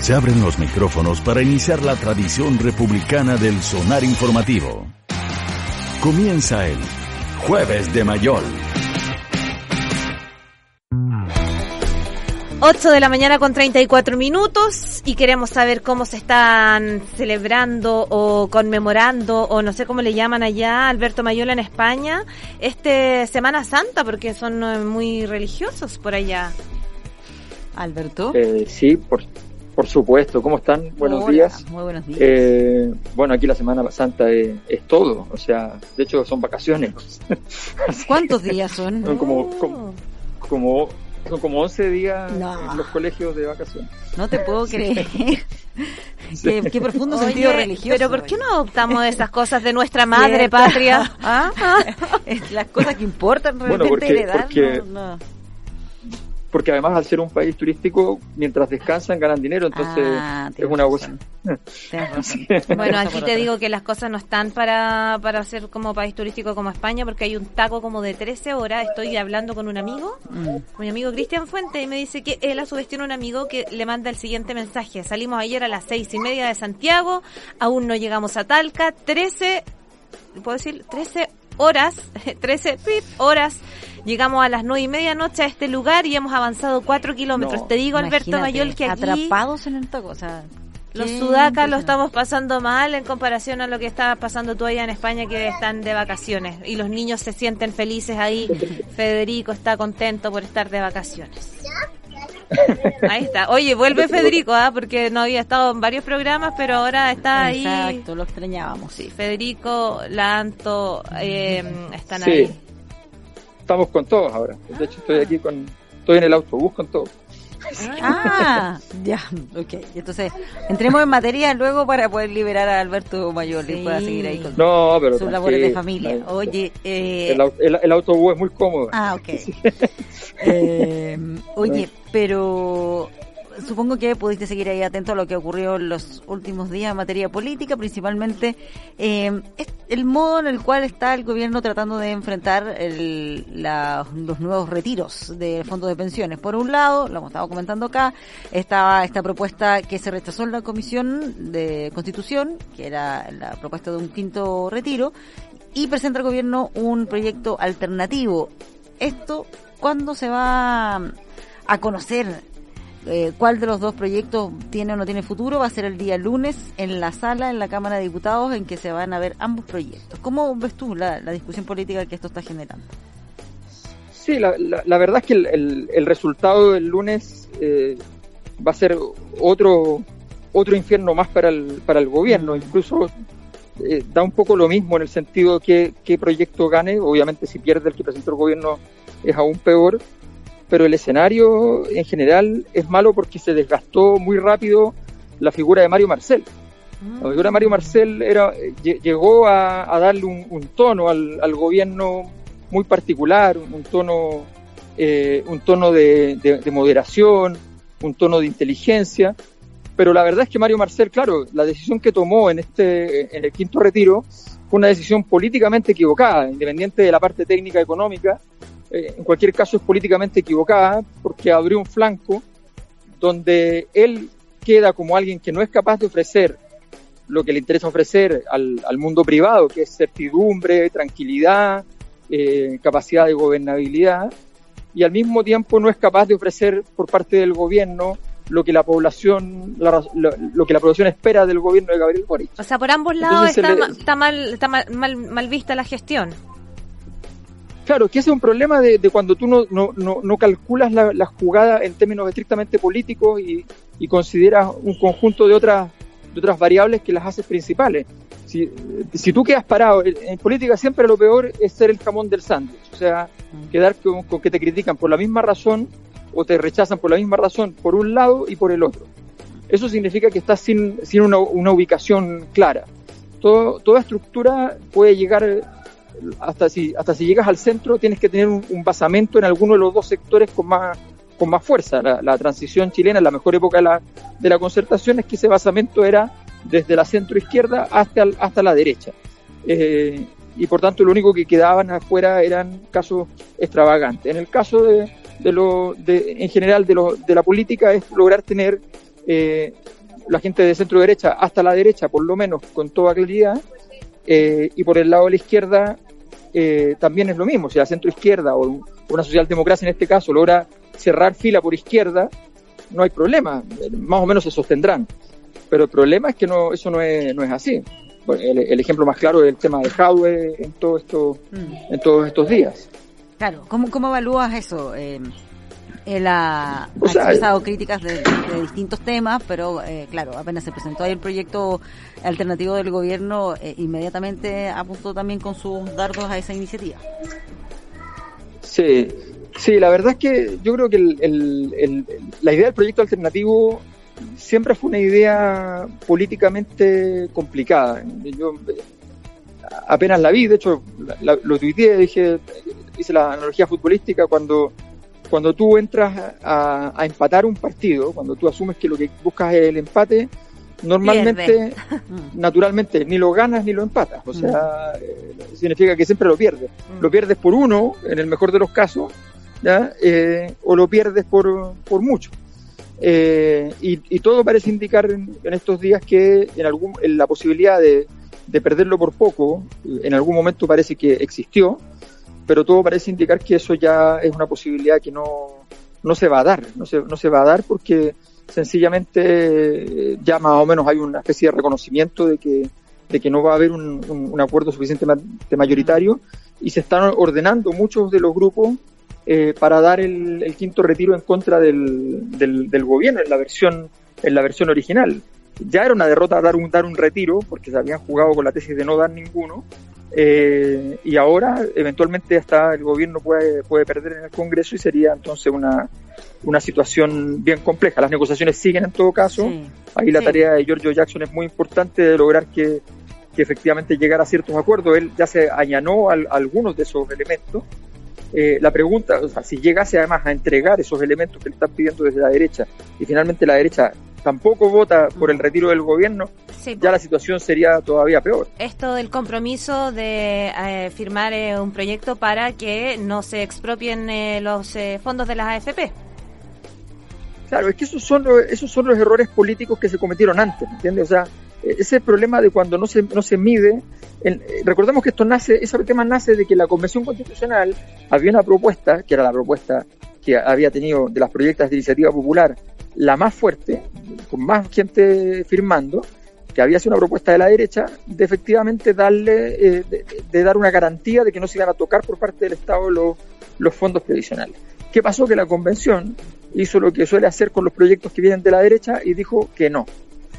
Se abren los micrófonos para iniciar la tradición republicana del sonar informativo. Comienza el Jueves de Mayol. 8 de la mañana con 34 minutos y queremos saber cómo se están celebrando o conmemorando o no sé cómo le llaman allá Alberto Mayola en España este Semana Santa porque son eh, muy religiosos por allá. Alberto. Eh, sí, por, por supuesto. ¿Cómo están? Buenos Hola, días. Muy buenos días. Eh, bueno, aquí la Semana Santa es, es todo, o sea, de hecho son vacaciones. ¿Cuántos días son? Son como, como, como, son como 11 días No. en los colegios de vacaciones. No te puedo creer. qué, qué profundo sentido Oye, religioso. Pero ¿por qué no adoptamos esas cosas de nuestra madre Cierto. patria? ¿Ah? Las cosas que importan Bueno, realmente porque- heredar. porque- no, no. Porque además al ser un país turístico, mientras descansan ganan dinero, entonces Ah, es una cosa. Bueno, aquí te digo que las cosas no están para, para ser como país turístico como España porque hay un taco como de 13 horas. Estoy hablando con un amigo Mm. mi amigo Cristian Fuente y me dice que él a su vez tiene un amigo que le manda el siguiente mensaje. Salimos ayer a las seis y media de Santiago, aún no llegamos a Talca, 13, ¿puedo decir? 13 horas, 13 pip, horas. Llegamos a las nueve y media noche a este lugar y hemos avanzado cuatro kilómetros. No, Te digo, Alberto Mayol, que aquí Atrapados en el taco. O sea, los sudacas lo estamos pasando mal en comparación a lo que está pasando tú allá en España que están de vacaciones y los niños se sienten felices ahí. Federico está contento por estar de vacaciones. Ahí está. Oye, vuelve Federico, ¿ah? porque no había estado en varios programas, pero ahora está ahí. Exacto, lo extrañábamos. Sí, Federico, Lanto, eh, están Sí. ahí. Estamos con todos ahora. De hecho, estoy aquí con, estoy en el autobús con todos. Ah, ya, ok. Entonces, entremos en materia luego para poder liberar a Alberto Mayor y Sí. pueda seguir ahí con No, pero sus labores de familia. Oye, eh, El, el- el autobús es muy cómodo. Ah, ok. Eh, oye, pero supongo que pudiste seguir ahí atento a lo que ocurrió en los últimos días en materia política, principalmente eh, el modo en el cual está el gobierno tratando de enfrentar el- la- los nuevos retiros del fondo de pensiones. Por un lado, lo hemos estado comentando acá, estaba esta propuesta que se rechazó en la Comisión de Constitución, que era la propuesta de un quinto retiro, y presenta el gobierno un proyecto alternativo. Esto, ¿cuándo se va a conocer eh, cuál de los dos proyectos tiene o no tiene futuro? Va a ser el día lunes en la sala, en la Cámara de Diputados, en que se van a ver ambos proyectos. ¿Cómo ves tú la, la discusión política que esto está generando? Sí, la, la- la verdad es que el, el- el resultado del lunes eh, va a ser otro otro infierno más para el, para el gobierno. Incluso eh, da un poco lo mismo en el sentido de que qué proyecto gane. Obviamente si pierde el que presentó el gobierno es aún peor. Pero el escenario en general es malo porque se desgastó muy rápido la figura de Mario Marcel. La figura de Mario Marcel era, eh, lle- llegó a, darle un, tono al, gobierno muy particular, un, tono, eh, un tono de, de- de moderación, un tono de inteligencia. Pero la verdad es que Mario Marcel, claro, la decisión que tomó en este, en el quinto retiro fue una decisión políticamente equivocada, independiente de la parte técnica económica. Eh, en cualquier caso es políticamente equivocada porque abrió un flanco donde él queda como alguien que no es capaz de ofrecer lo que le interesa ofrecer al, al mundo privado, que es certidumbre, tranquilidad, eh, capacidad de gobernabilidad, y al mismo tiempo no es capaz de ofrecer por parte del gobierno lo que la población la- lo, lo que la población espera del gobierno de Gabriel Boric. O sea, por ambos lados Entonces está, le- está mal está mal, mal, mal vista la gestión. Claro, que ese es un problema de, de cuando tú no, no, no, no calculas la, la jugada en términos estrictamente políticos y, y consideras un conjunto de otras, de otras variables que las haces principales. Si, si tú quedas parado, en, política siempre lo peor es ser el jamón del sándwich, o sea, quedar con, con que te critican por la misma razón o te rechazan por la misma razón por un lado y por el otro. Eso significa que estás sin, sin una, una ubicación clara. Todo, toda estructura puede llegar hasta si, hasta si llegas al centro tienes que tener un, basamento en alguno de los dos sectores con más, con más fuerza. La, la transición chilena, la mejor época de la, de la concertación, es que ese basamento era desde la centro izquierda hasta, hasta la derecha. Eh, y por tanto lo único que quedaban afuera eran casos extravagantes. En el caso de, de lo, de, en general de, lo, de la política es lograr tener eh, la gente de centro derecha hasta la derecha, por lo menos con toda claridad, eh, y por el lado de la izquierda eh, también es lo mismo, o sea, centro izquierda o una socialdemocracia en este caso logra cerrar fila por izquierda, no hay problema, más o menos se sostendrán. Pero el problema es que no, eso no es, no es así. el, ejemplo más claro es el tema de Jadwe en, todo esto, mm. en todos estos días. Claro, ¿cómo, cómo evalúas eso? Eh, él ha, expresado críticas de, distintos temas, pero eh, claro, apenas se presentó ahí el proyecto alternativo del gobierno, eh, inmediatamente apuntó también con sus dardos a esa iniciativa. Sí, sí, la verdad es que yo creo que el, la idea del proyecto alternativo siempre fue una idea políticamente complicada. Yo apenas la vi, de hecho lo tuiteé, dije, hice la analogía futbolística cuando cuando tú entras a, empatar un partido, cuando tú asumes que lo que buscas es el empate, normalmente, naturalmente, ni lo ganas ni lo empatas. O sea, eh, significa que siempre lo pierdes. Mm. Lo pierdes por uno, en el mejor de los casos, ¿ya? Eh, o lo pierdes por, por mucho. Eh, y, todo parece indicar en, estos días que en, algún, en la posibilidad de, de perderlo por poco, en algún momento parece que existió, pero todo parece indicar que eso ya es una posibilidad que no, no se va a dar, no se, no se va a dar porque sencillamente ya más o menos hay una especie de reconocimiento de que, de que no va a haber un, un, acuerdo suficientemente mayoritario y se están ordenando muchos de los grupos eh, para dar el, el, quinto retiro en contra del, del, del, gobierno en la versión en la versión original. Ya era una derrota dar un, dar un retiro porque se habían jugado con la tesis de no dar ninguno eh, y ahora, eventualmente, hasta el gobierno puede, puede perder en el Congreso y sería entonces una, una situación bien compleja. Las negociaciones siguen en todo caso. Ahí la tarea de Giorgio Jackson es muy importante de lograr que, que efectivamente llegara a ciertos acuerdos. Él ya se añanó a, algunos de esos elementos. Eh, la pregunta, o sea, si llegase además a entregar esos elementos que le están pidiendo desde la derecha y finalmente la derecha tampoco vota por el retiro del gobierno, ya la situación sería todavía peor. Esto del compromiso de eh, firmar eh, un proyecto para que no se expropien eh, los fondos de las AFP. Claro, es que esos son, esos son los errores políticos que se cometieron antes, ¿entiendes? O sea, ese problema de cuando no se, no se mide, recordemos que esto nace, ese tema nace de que la Convención Constitucional había una propuesta, que era la propuesta que había tenido de las proyectos de iniciativa popular, la más fuerte, con más gente firmando, que había sido una propuesta de la derecha, de efectivamente darle, eh, de, dar una garantía de que no se iban a tocar por parte del Estado los, los fondos previsionales. ¿Qué pasó? Que la convención hizo lo que suele hacer con los proyectos que vienen de la derecha y dijo que no.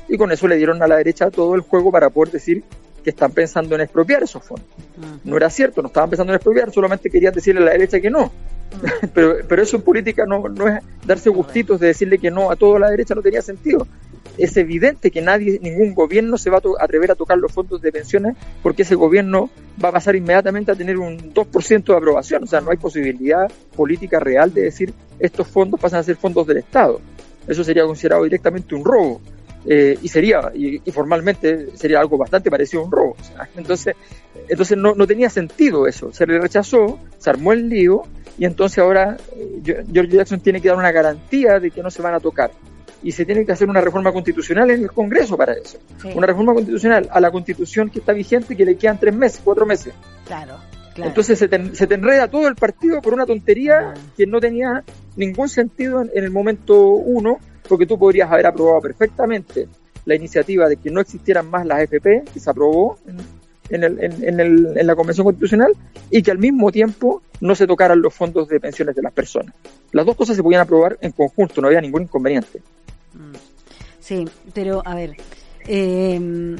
Y con eso le dieron a la derecha todo el juego para poder decir que están pensando en expropiar esos fondos. No era cierto, no estaban pensando en expropiar, solamente querían decirle a la derecha que no. pero, pero eso en política no, no es darse gustitos de decirle que no a toda la derecha, no tenía sentido. Es evidente que nadie, ningún gobierno se va a atrever a tocar los fondos de pensiones porque ese gobierno va a pasar inmediatamente a tener un 2% de aprobación. O sea, no hay posibilidad política real de decir estos fondos pasan a ser fondos del Estado. Eso sería considerado directamente un robo. Eh, y sería, y, formalmente sería algo bastante parecido a un robo. entonces, entonces no, no tenía sentido eso. Se le rechazó, se armó el lío y entonces ahora eh, George Jackson tiene que dar una garantía de que no se van a tocar. Y se tiene que hacer una reforma constitucional en el Congreso para eso. Una reforma constitucional a la constitución que está vigente que le quedan tres meses, cuatro meses. Claro. Entonces se te, se enreda todo el partido por una tontería que no tenía ningún sentido en, el momento uno, porque tú podrías haber aprobado perfectamente la iniciativa de que no existieran más las FP, que se aprobó en, la Convención Constitucional, y que al mismo tiempo no se tocaran los fondos de pensiones de las personas. Las dos cosas se podían aprobar en conjunto, no había ningún inconveniente. Mm. Sí, pero a ver, eh,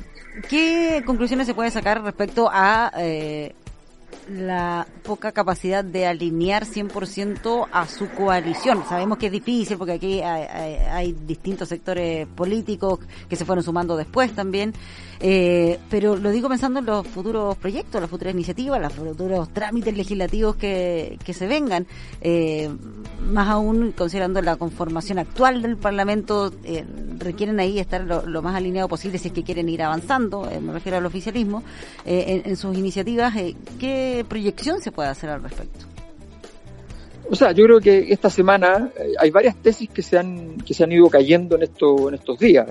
¿qué conclusiones se puede sacar respecto a eh, la poca capacidad de alinear 100% a su coalición. Sabemos que es difícil porque aquí hay, distintos sectores políticos que se fueron sumando después también, eh, pero lo digo pensando en los futuros proyectos, las futuras iniciativas, los futuros trámites legislativos que, que se vengan, eh, más aún considerando la conformación actual del Parlamento, eh, requieren ahí estar lo, más alineado posible si es que quieren ir avanzando, me refiero al oficialismo, en, en sus iniciativas. ¿Qué proyección se puede hacer al respecto? O sea, yo creo que esta semana eh, hay varias tesis que se han, que se han ido cayendo en, esto, en estos días.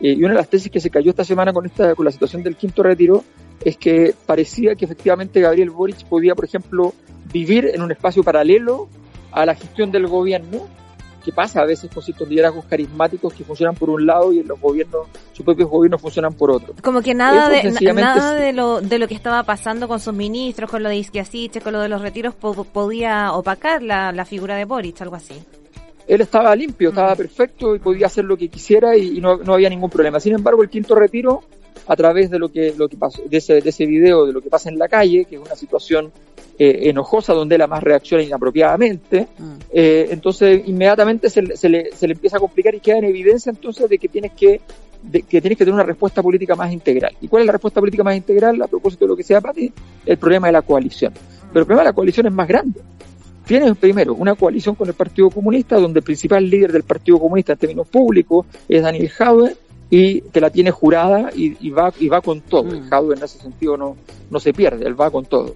Eh, y una de las tesis que se cayó esta semana con, esta, con la situación del quinto retiro es que parecía que efectivamente Gabriel Boric podía, por ejemplo, vivir en un espacio paralelo a la gestión del gobierno que pasa a veces con ciertos liderazgos carismáticos que funcionan por un lado y en los gobiernos, sus propios gobiernos funcionan por otro. Como que nada, de, nada de, lo, de lo que estaba pasando con sus ministros, con lo de Isquiasiche, con lo de los retiros, podía opacar la, la figura de Boric, algo así él estaba limpio, estaba mm. perfecto y podía hacer lo que quisiera y, no, no, había ningún problema. Sin embargo, el quinto retiro, a través de lo que, lo que pasó, de ese, de ese video, de lo que pasa en la calle, que es una situación eh, enojosa donde él además reacciona inapropiadamente, mm. eh, entonces inmediatamente se, se, le, se le empieza a complicar y queda en evidencia entonces de que tienes que de, que tienes que tener una respuesta política más integral. ¿Y cuál es la respuesta política más integral? A propósito de lo que sea para ti, el problema de la coalición. Pero el problema de la coalición es más grande. Tienes primero una coalición con el Partido Comunista, donde el principal líder del Partido Comunista en términos públicos es Daniel Jaude, y te la tiene jurada y, va, y va con todo. Mm. en ese sentido no, no se pierde, él va con todo.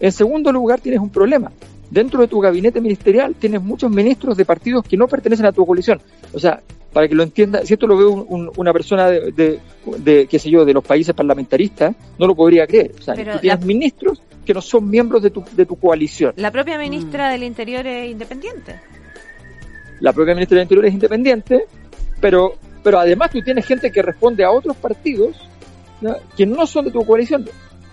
En segundo lugar, tienes un problema. Dentro de tu gabinete ministerial tienes muchos ministros de partidos que no pertenecen a tu coalición. O sea, para que lo entienda, si esto lo ve una persona de, de, qué sé yo, de los países parlamentaristas, no lo podría creer. O sea, tienes ministros que no son miembros de tu, de tu coalición. La propia ministra mm. del Interior es independiente. La propia ministra del Interior es independiente, pero, pero además tú tienes gente que responde a otros partidos que no son de tu coalición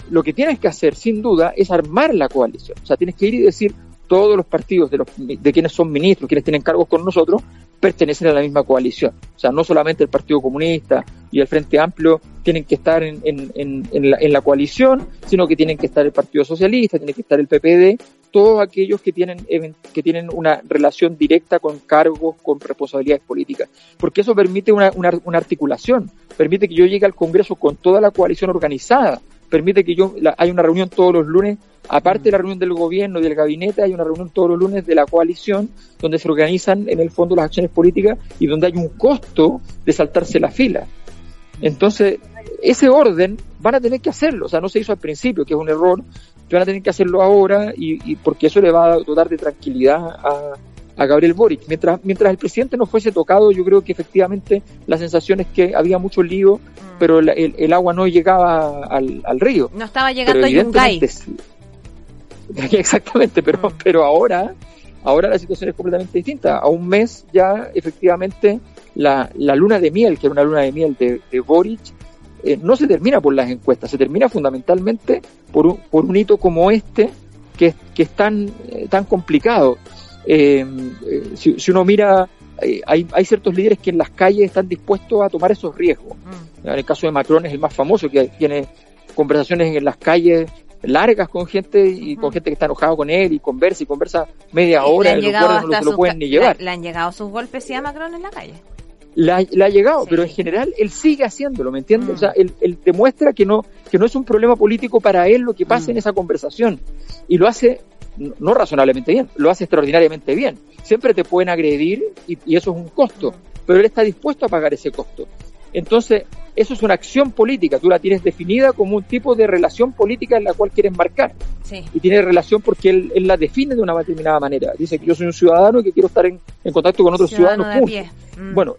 lo que tienes que hacer, sin duda, es armar la coalición. O sea, tienes que ir y decir, todos los partidos de, los, de quienes son ministros, quienes tienen cargos con nosotros, pertenecen a la misma coalición. O sea, no solamente el Partido Comunista y el Frente Amplio tienen que estar en, en, en, la, coalición, sino que tienen que estar el Partido Socialista, tiene que estar el PPD, todos aquellos que tienen, que tienen una relación directa con cargos, con responsabilidades políticas. Porque eso permite una articulación, permite que yo llegue al Congreso con toda la coalición organizada, permite que yo, hay una reunión todos los lunes, aparte de la reunión del gobierno y del gabinete, hay una reunión todos los lunes de la coalición, donde se organizan en el fondo las acciones políticas y donde hay un costo de saltarse la fila. Entonces, ese orden van a tener que hacerlo, o sea, no se hizo al principio, que es un error, van a tener que hacerlo ahora y, y porque eso le va a dotar de tranquilidad a, a Gabriel Boric. Mientras, mientras el presidente no fuese tocado, yo creo que efectivamente la sensación es que había mucho lío, mm. pero el, el, agua no llegaba al, al, río. No estaba llegando a Yungay. Exactamente, pero, mm. pero ahora, ahora la situación es completamente distinta. A un mes ya efectivamente la, la luna de miel, que era una luna de miel de, de Boric, eh, no se termina por las encuestas, se termina fundamentalmente por un, por un hito como este, que, que es tan, eh, tan complicado. Eh, si, uno mira, hay, hay, ciertos líderes que en las calles están dispuestos a tomar esos riesgos. Mm. En el caso de Macron es el más famoso, que tiene conversaciones en las calles largas con gente y con mm. gente que está enojado con él y conversa y conversa media hora y no se lo pueden ni llevar. ¿Le, han llegado sus golpes sí a Macron en la calle? Le ha, llegado, pero en general él sigue haciéndolo, ¿me entiendes? Mm. O sea, él, él, demuestra que no, que no es un problema político para él lo que pasa en esa conversación. Y lo hace no razonablemente bien, lo hace extraordinariamente bien. Siempre te pueden agredir y, eso es un costo, pero él está dispuesto a pagar ese costo. Entonces, eso es una acción política, tú la tienes definida como un tipo de relación política en la cual quieres marcar. Y tiene relación porque él, la define de una determinada manera. Dice que yo soy un ciudadano y que quiero estar en, contacto con otros ciudadanos. Mm. Bueno,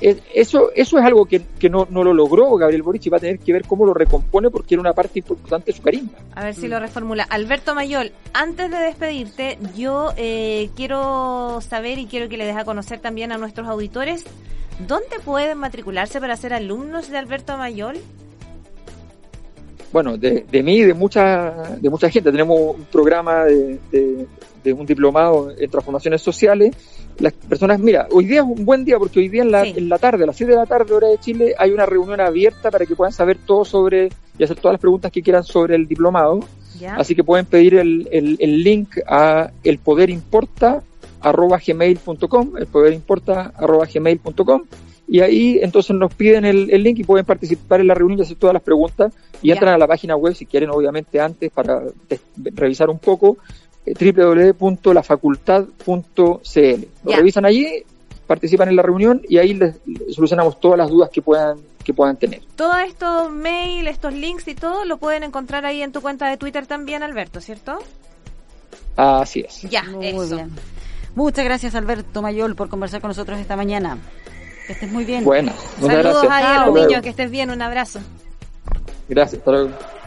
eso, eso es algo que, no, no, lo logró Gabriel Boric y va a tener que ver cómo lo recompone porque era una parte importante de su carisma. A ver si lo reformula. Alberto Mayol, antes de despedirte, yo eh, quiero saber y quiero que le deje conocer también a nuestros auditores dónde pueden matricularse para ser alumnos de Alberto Mayol. Bueno, de, de mí y de mucha, de mucha gente. Tenemos un programa de, de un diplomado en transformaciones sociales las personas, mira, hoy día es un buen día porque hoy día en la, en la tarde, a las 7 de la tarde, hora de Chile, hay una reunión abierta para que puedan saber todo sobre y hacer todas las preguntas que quieran sobre el diplomado. Así que pueden pedir el, el, el link a elpoderimporta.gmail.com, elpoderimporta.gmail.com y ahí entonces nos piden el, el, link y pueden participar en la reunión y hacer todas las preguntas y entran a la página web si quieren obviamente antes para revisar un poco www.lafacultad.cl. Lo revisan allí, participan en la reunión y ahí les, solucionamos todas las dudas que puedan que puedan tener. Todo esto, mail, estos links y todo, lo pueden encontrar ahí en tu cuenta de Twitter también, Alberto, ¿cierto? Así es. Ya, Muy eso. bien. Muchas gracias, Alberto Mayol, por conversar con nosotros esta mañana. Que estés muy bien. Bueno, muchas Saludos gracias. ahí a los niños, que estés bien, un abrazo. Gracias, hasta luego.